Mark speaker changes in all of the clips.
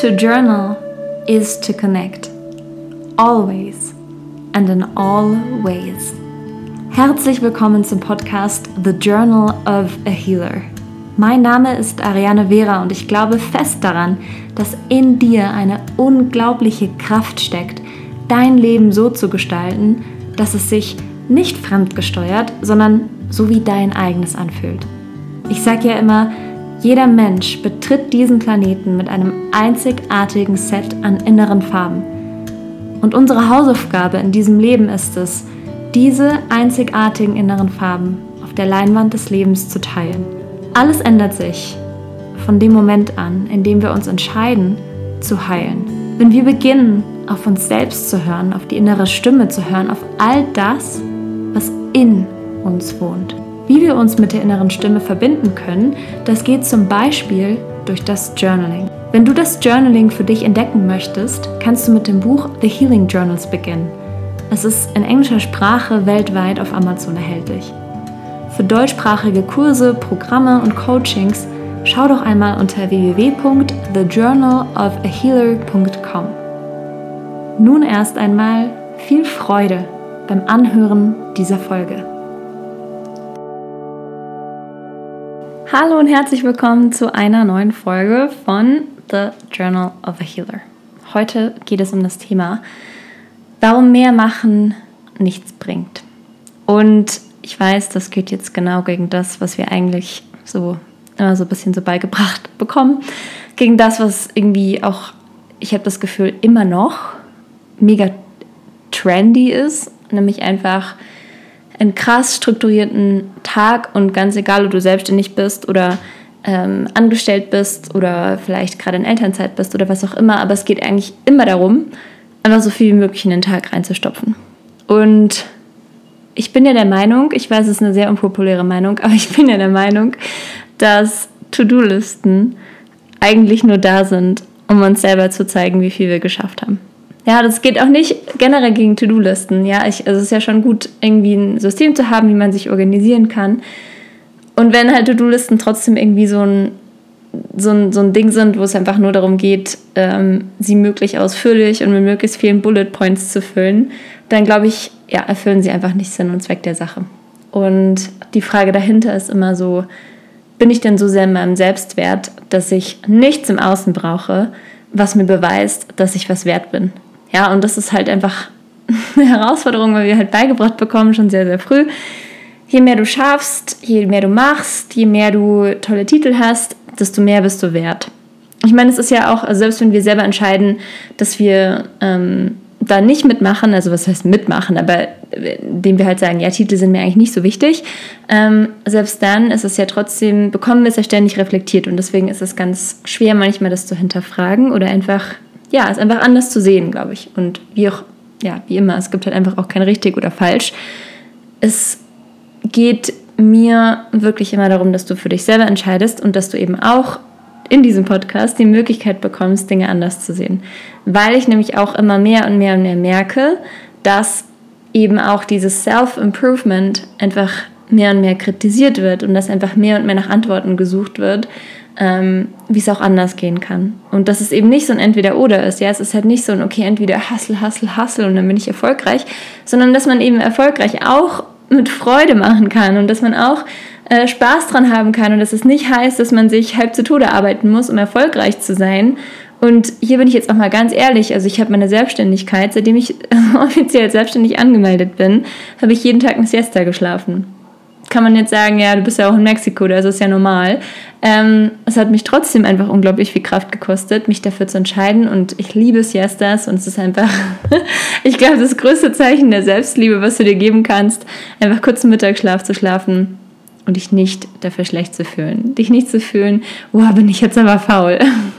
Speaker 1: To journal is to connect. Always and in all ways. Herzlich willkommen zum Podcast The Journal of a Healer. Mein Name ist Ariane Vera und ich glaube fest daran, dass in dir eine unglaubliche Kraft steckt, dein Leben so zu gestalten, dass es sich nicht fremdgesteuert, sondern so wie dein eigenes anfühlt. Ich sage ja immer, jeder Mensch betritt diesen Planeten mit einem einzigartigen Set an inneren Farben. Und unsere Hausaufgabe in diesem Leben ist es, diese einzigartigen inneren Farben auf der Leinwand des Lebens zu teilen. Alles ändert sich von dem Moment an, in dem wir uns entscheiden, zu heilen. Wenn wir beginnen, auf uns selbst zu hören, auf die innere Stimme zu hören, auf all das, was in uns wohnt. Wie wir uns mit der inneren Stimme verbinden können, das geht zum Beispiel durch das Journaling. Wenn du das Journaling für dich entdecken möchtest, kannst du mit dem Buch The Healing Journals beginnen. Es ist in englischer Sprache weltweit auf Amazon erhältlich. Für deutschsprachige Kurse, Programme und Coachings schau doch einmal unter www.thejournalofahealer.com. Nun erst einmal viel Freude beim Anhören dieser Folge. Hallo und herzlich willkommen zu einer neuen Folge von The Journal of a Healer. Heute geht es um das Thema, warum mehr machen nichts bringt. Und ich weiß, das geht jetzt genau gegen das, was wir eigentlich so immer so ein bisschen so beigebracht bekommen, gegen das, was irgendwie auch, ich habe das Gefühl, immer noch mega trendy ist, nämlich einfach einen krass strukturierten Tag und ganz egal, ob du selbstständig bist oder ähm, angestellt bist oder vielleicht gerade in Elternzeit bist oder was auch immer, aber es geht eigentlich immer darum, einfach so viel wie möglich in den Tag reinzustopfen. Und ich bin ja der Meinung, ich weiß, es ist eine sehr unpopuläre Meinung, aber ich bin ja der Meinung, dass To-Do-Listen eigentlich nur da sind, um uns selber zu zeigen, wie viel wir geschafft haben. Ja, das geht auch nicht generell gegen To-Do-Listen. Ja, ich, also es ist ja schon gut, irgendwie ein System zu haben, wie man sich organisieren kann. Und wenn halt To-Do-Listen trotzdem irgendwie so ein, so, ein, so ein Ding sind, wo es einfach nur darum geht, ähm, sie möglichst ausführlich und mit möglichst vielen Bullet Points zu füllen, dann glaube ich, ja, erfüllen sie einfach nicht Sinn und Zweck der Sache. Und die Frage dahinter ist immer so, bin ich denn so sehr in meinem Selbstwert, dass ich nichts im Außen brauche, was mir beweist, dass ich was wert bin? Ja, und das ist halt einfach eine Herausforderung, weil wir halt beigebracht bekommen, schon sehr, sehr früh. Je mehr du schaffst, je mehr du machst, je mehr du tolle Titel hast, desto mehr bist du wert. Ich meine, es ist ja auch, also selbst wenn wir selber entscheiden, dass wir ähm, da nicht mitmachen, also was heißt mitmachen, aber indem wir halt sagen, ja, Titel sind mir eigentlich nicht so wichtig, ähm, selbst dann ist es ja trotzdem, bekommen wir es ja ständig reflektiert und deswegen ist es ganz schwer manchmal das zu hinterfragen oder einfach ja, ist einfach anders zu sehen, glaube ich. Und wie auch, ja, wie immer, es gibt halt einfach auch kein richtig oder falsch. Es geht mir wirklich immer darum, dass du für dich selber entscheidest und dass du eben auch in diesem Podcast die Möglichkeit bekommst, Dinge anders zu sehen. Weil ich nämlich auch immer mehr und mehr und mehr merke, dass eben auch dieses Self-Improvement einfach mehr und mehr kritisiert wird und dass einfach mehr und mehr nach Antworten gesucht wird ähm, wie es auch anders gehen kann. Und dass es eben nicht so ein Entweder-Oder ist. Ja, es ist halt nicht so ein, okay, entweder Hustle, Hustle, Hustle und dann bin ich erfolgreich, sondern dass man eben erfolgreich auch mit Freude machen kann und dass man auch äh, Spaß dran haben kann und dass es nicht heißt, dass man sich halb zu Tode arbeiten muss, um erfolgreich zu sein. Und hier bin ich jetzt auch mal ganz ehrlich, also ich habe meine Selbstständigkeit, seitdem ich offiziell selbstständig angemeldet bin, habe ich jeden Tag eine Siesta geschlafen kann man jetzt sagen, ja, du bist ja auch in Mexiko, das ist ja normal. Ähm, es hat mich trotzdem einfach unglaublich viel Kraft gekostet, mich dafür zu entscheiden und ich liebe Siestas und es ist einfach, ich glaube, das größte Zeichen der Selbstliebe, was du dir geben kannst, einfach kurzen Mittagsschlaf zu schlafen und dich nicht dafür schlecht zu fühlen. Dich nicht zu fühlen, wow, bin ich jetzt aber faul.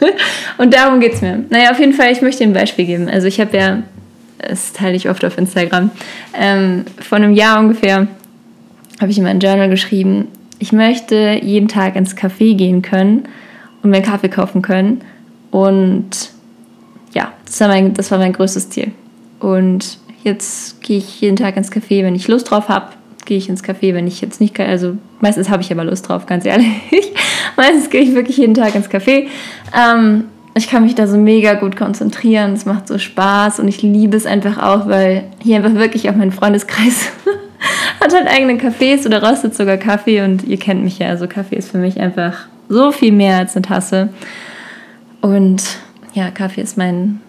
Speaker 1: und darum geht es mir. Naja, auf jeden Fall, ich möchte dir ein Beispiel geben. Also ich habe ja, das teile ich oft auf Instagram, ähm, vor einem Jahr ungefähr habe ich in mein Journal geschrieben, ich möchte jeden Tag ins Café gehen können und mir Kaffee kaufen können. Und ja, das war mein, das war mein größtes Ziel. Und jetzt gehe ich jeden Tag ins Café, wenn ich Lust drauf habe. Gehe ich ins Café, wenn ich jetzt nicht. Also meistens habe ich aber Lust drauf, ganz ehrlich. meistens gehe ich wirklich jeden Tag ins Café. Ähm, ich kann mich da so mega gut konzentrieren. Es macht so Spaß und ich liebe es einfach auch, weil hier einfach wirklich auch mein Freundeskreis hat halt eigene Cafés oder röstet sogar Kaffee und ihr kennt mich ja. Also Kaffee ist für mich einfach so viel mehr als eine Tasse. Und ja, Kaffee ist mein,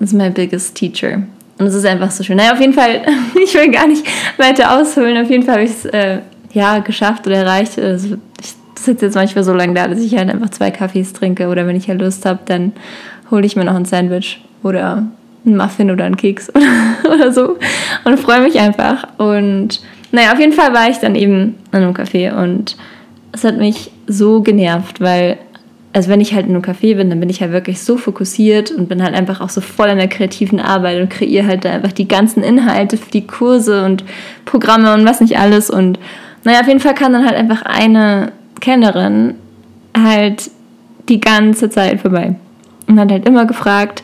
Speaker 1: ist mein biggest teacher. Und es ist einfach so schön. Naja, auf jeden Fall, ich will gar nicht weiter ausholen. Auf jeden Fall habe ich es äh, ja, geschafft oder erreicht. Also ich sitze jetzt manchmal so lange da, dass ich halt einfach zwei Kaffees trinke. Oder wenn ich halt Lust habe, dann hole ich mir noch ein Sandwich oder einen Muffin oder einen Keks oder, oder so. Und freue mich einfach. Und naja, auf jeden Fall war ich dann eben in einem Café und es hat mich so genervt, weil, also wenn ich halt in einem Café bin, dann bin ich halt wirklich so fokussiert und bin halt einfach auch so voll in der kreativen Arbeit und kreiere halt da einfach die ganzen Inhalte für die Kurse und Programme und was nicht alles. Und naja, auf jeden Fall kam dann halt einfach eine Kennerin halt die ganze Zeit vorbei und hat halt immer gefragt,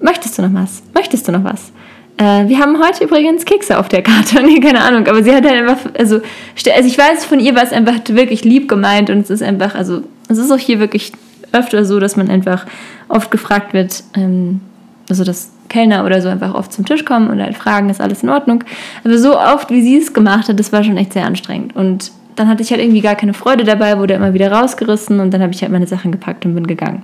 Speaker 1: möchtest du noch was? Möchtest du noch was? Äh, wir haben heute übrigens Kekse auf der Karte. nee, keine Ahnung, aber sie hat halt einfach, also, also ich weiß, von ihr war es einfach wirklich lieb gemeint und es ist einfach, also es ist auch hier wirklich öfter so, dass man einfach oft gefragt wird, ähm, also dass Kellner oder so einfach oft zum Tisch kommen und halt fragen, ist alles in Ordnung. Aber so oft, wie sie es gemacht hat, das war schon echt sehr anstrengend. Und dann hatte ich halt irgendwie gar keine Freude dabei, wurde immer wieder rausgerissen und dann habe ich halt meine Sachen gepackt und bin gegangen.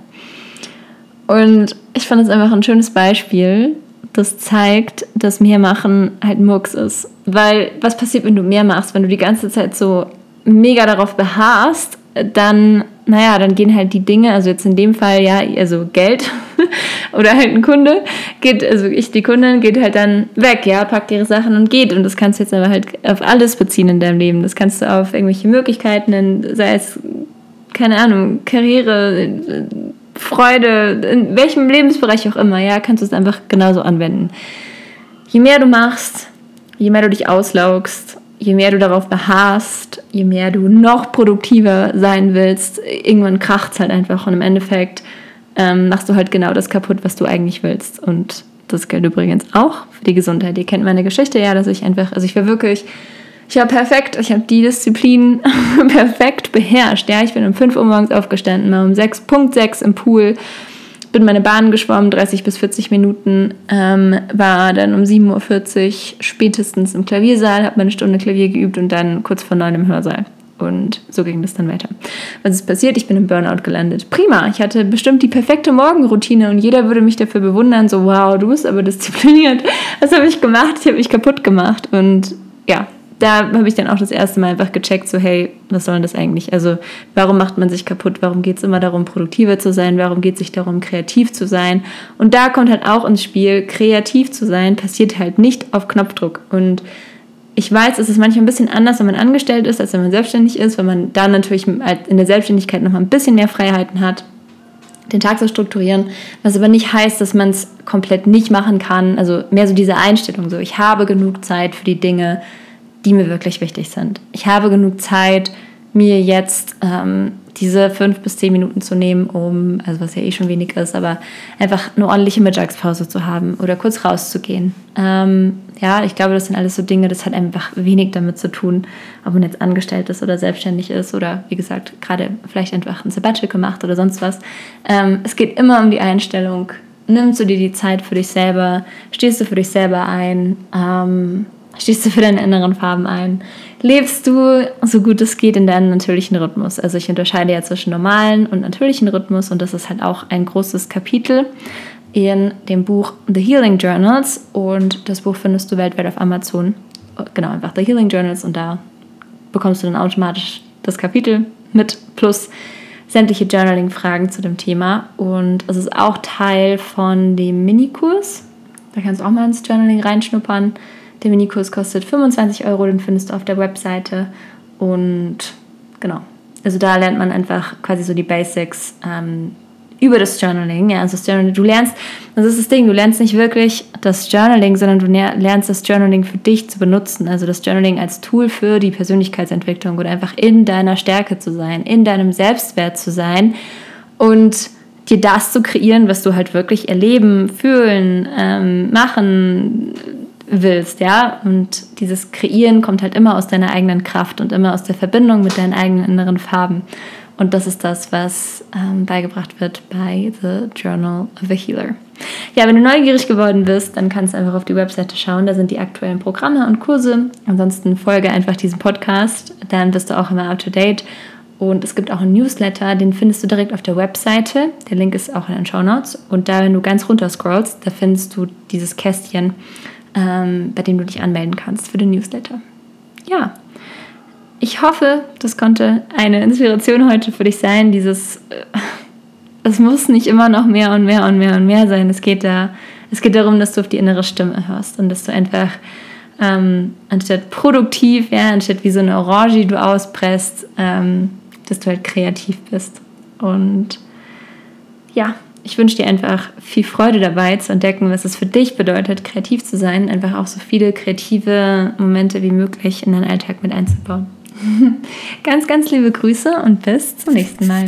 Speaker 1: Und ich fand es einfach ein schönes Beispiel, das zeigt, dass mehr machen halt Murks ist. Weil was passiert, wenn du mehr machst, wenn du die ganze Zeit so mega darauf beharrst, dann, naja, dann gehen halt die Dinge, also jetzt in dem Fall ja, also Geld oder halt ein Kunde, geht, also ich, die Kundin geht halt dann weg, ja, packt ihre Sachen und geht. Und das kannst du jetzt aber halt auf alles beziehen in deinem Leben. Das kannst du auf irgendwelche Möglichkeiten, sei es, keine Ahnung, Karriere, Freude, in welchem Lebensbereich auch immer, ja, kannst du es einfach genauso anwenden. Je mehr du machst, je mehr du dich auslaugst, je mehr du darauf beharrst, je mehr du noch produktiver sein willst, irgendwann kracht es halt einfach und im Endeffekt ähm, machst du halt genau das kaputt, was du eigentlich willst. Und das gilt übrigens auch für die Gesundheit. Ihr kennt meine Geschichte ja, dass ich einfach, also ich war wirklich ich war perfekt, ich habe die Disziplin perfekt beherrscht. Ja, ich bin um 5 Uhr morgens aufgestanden, mal um 6.6 im Pool, bin meine Bahn geschwommen, 30 bis 40 Minuten, ähm, war dann um 7.40 Uhr spätestens im Klaviersaal, habe meine Stunde Klavier geübt und dann kurz vor 9 im Hörsaal. Und so ging das dann weiter. Was ist passiert? Ich bin im Burnout gelandet. Prima, ich hatte bestimmt die perfekte Morgenroutine und jeder würde mich dafür bewundern, so wow, du bist aber diszipliniert. Was habe ich gemacht? Ich habe mich kaputt gemacht. Und ja, da habe ich dann auch das erste Mal einfach gecheckt, so hey, was soll denn das eigentlich? Also warum macht man sich kaputt? Warum geht es immer darum, produktiver zu sein? Warum geht es sich darum, kreativ zu sein? Und da kommt halt auch ins Spiel, kreativ zu sein passiert halt nicht auf Knopfdruck. Und ich weiß, es ist manchmal ein bisschen anders, wenn man angestellt ist, als wenn man selbstständig ist, weil man dann natürlich in der Selbstständigkeit noch mal ein bisschen mehr Freiheiten hat den Tag zu strukturieren, was aber nicht heißt, dass man es komplett nicht machen kann. Also mehr so diese Einstellung, so ich habe genug Zeit für die Dinge, die mir wirklich wichtig sind. Ich habe genug Zeit, mir jetzt ähm, diese fünf bis zehn Minuten zu nehmen, um, also was ja eh schon wenig ist, aber einfach eine ordentliche Mittagspause zu haben oder kurz rauszugehen. Ähm, ja, ich glaube, das sind alles so Dinge, das hat einfach wenig damit zu tun, ob man jetzt angestellt ist oder selbstständig ist oder wie gesagt, gerade vielleicht einfach ein Sabbatical gemacht oder sonst was. Ähm, es geht immer um die Einstellung. Nimmst du dir die Zeit für dich selber? Stehst du für dich selber ein? Ähm, Stehst du für deine inneren Farben ein? Lebst du so gut es geht in deinem natürlichen Rhythmus? Also ich unterscheide ja zwischen normalen und natürlichen Rhythmus und das ist halt auch ein großes Kapitel in dem Buch The Healing Journals und das Buch findest du weltweit auf Amazon. Genau, einfach The Healing Journals und da bekommst du dann automatisch das Kapitel mit plus sämtliche Journaling-Fragen zu dem Thema und es ist auch Teil von dem Minikurs. Da kannst du auch mal ins Journaling reinschnuppern. Der Minikurs kostet 25 Euro, den findest du auf der Webseite. Und genau, also da lernt man einfach quasi so die Basics ähm, über das Journaling. Ja, also das Journaling, du lernst, das ist das Ding, du lernst nicht wirklich das Journaling, sondern du lernst das Journaling für dich zu benutzen. Also das Journaling als Tool für die Persönlichkeitsentwicklung oder einfach in deiner Stärke zu sein, in deinem Selbstwert zu sein und dir das zu kreieren, was du halt wirklich erleben, fühlen, ähm, machen, willst, ja. Und dieses Kreieren kommt halt immer aus deiner eigenen Kraft und immer aus der Verbindung mit deinen eigenen inneren Farben. Und das ist das, was ähm, beigebracht wird bei The Journal of a Healer. Ja, wenn du neugierig geworden bist, dann kannst du einfach auf die Webseite schauen. Da sind die aktuellen Programme und Kurse. Ansonsten folge einfach diesem Podcast. Dann bist du auch immer up to date. Und es gibt auch einen Newsletter, den findest du direkt auf der Webseite. Der Link ist auch in den Show Notes. Und da, wenn du ganz runter scrollst, da findest du dieses Kästchen, ähm, bei dem du dich anmelden kannst für den Newsletter. Ja, ich hoffe, das konnte eine Inspiration heute für dich sein. Dieses, äh, es muss nicht immer noch mehr und mehr und mehr und mehr sein. Es geht da, es geht darum, dass du auf die innere Stimme hörst und dass du einfach ähm, anstatt produktiv, ja, anstatt wie so eine Orange, die du auspresst, ähm, dass du halt kreativ bist. Und ja, ich wünsche dir einfach viel Freude dabei zu entdecken, was es für dich bedeutet, kreativ zu sein, einfach auch so viele kreative Momente wie möglich in deinen Alltag mit einzubauen. ganz, ganz liebe Grüße und bis zum nächsten Mal.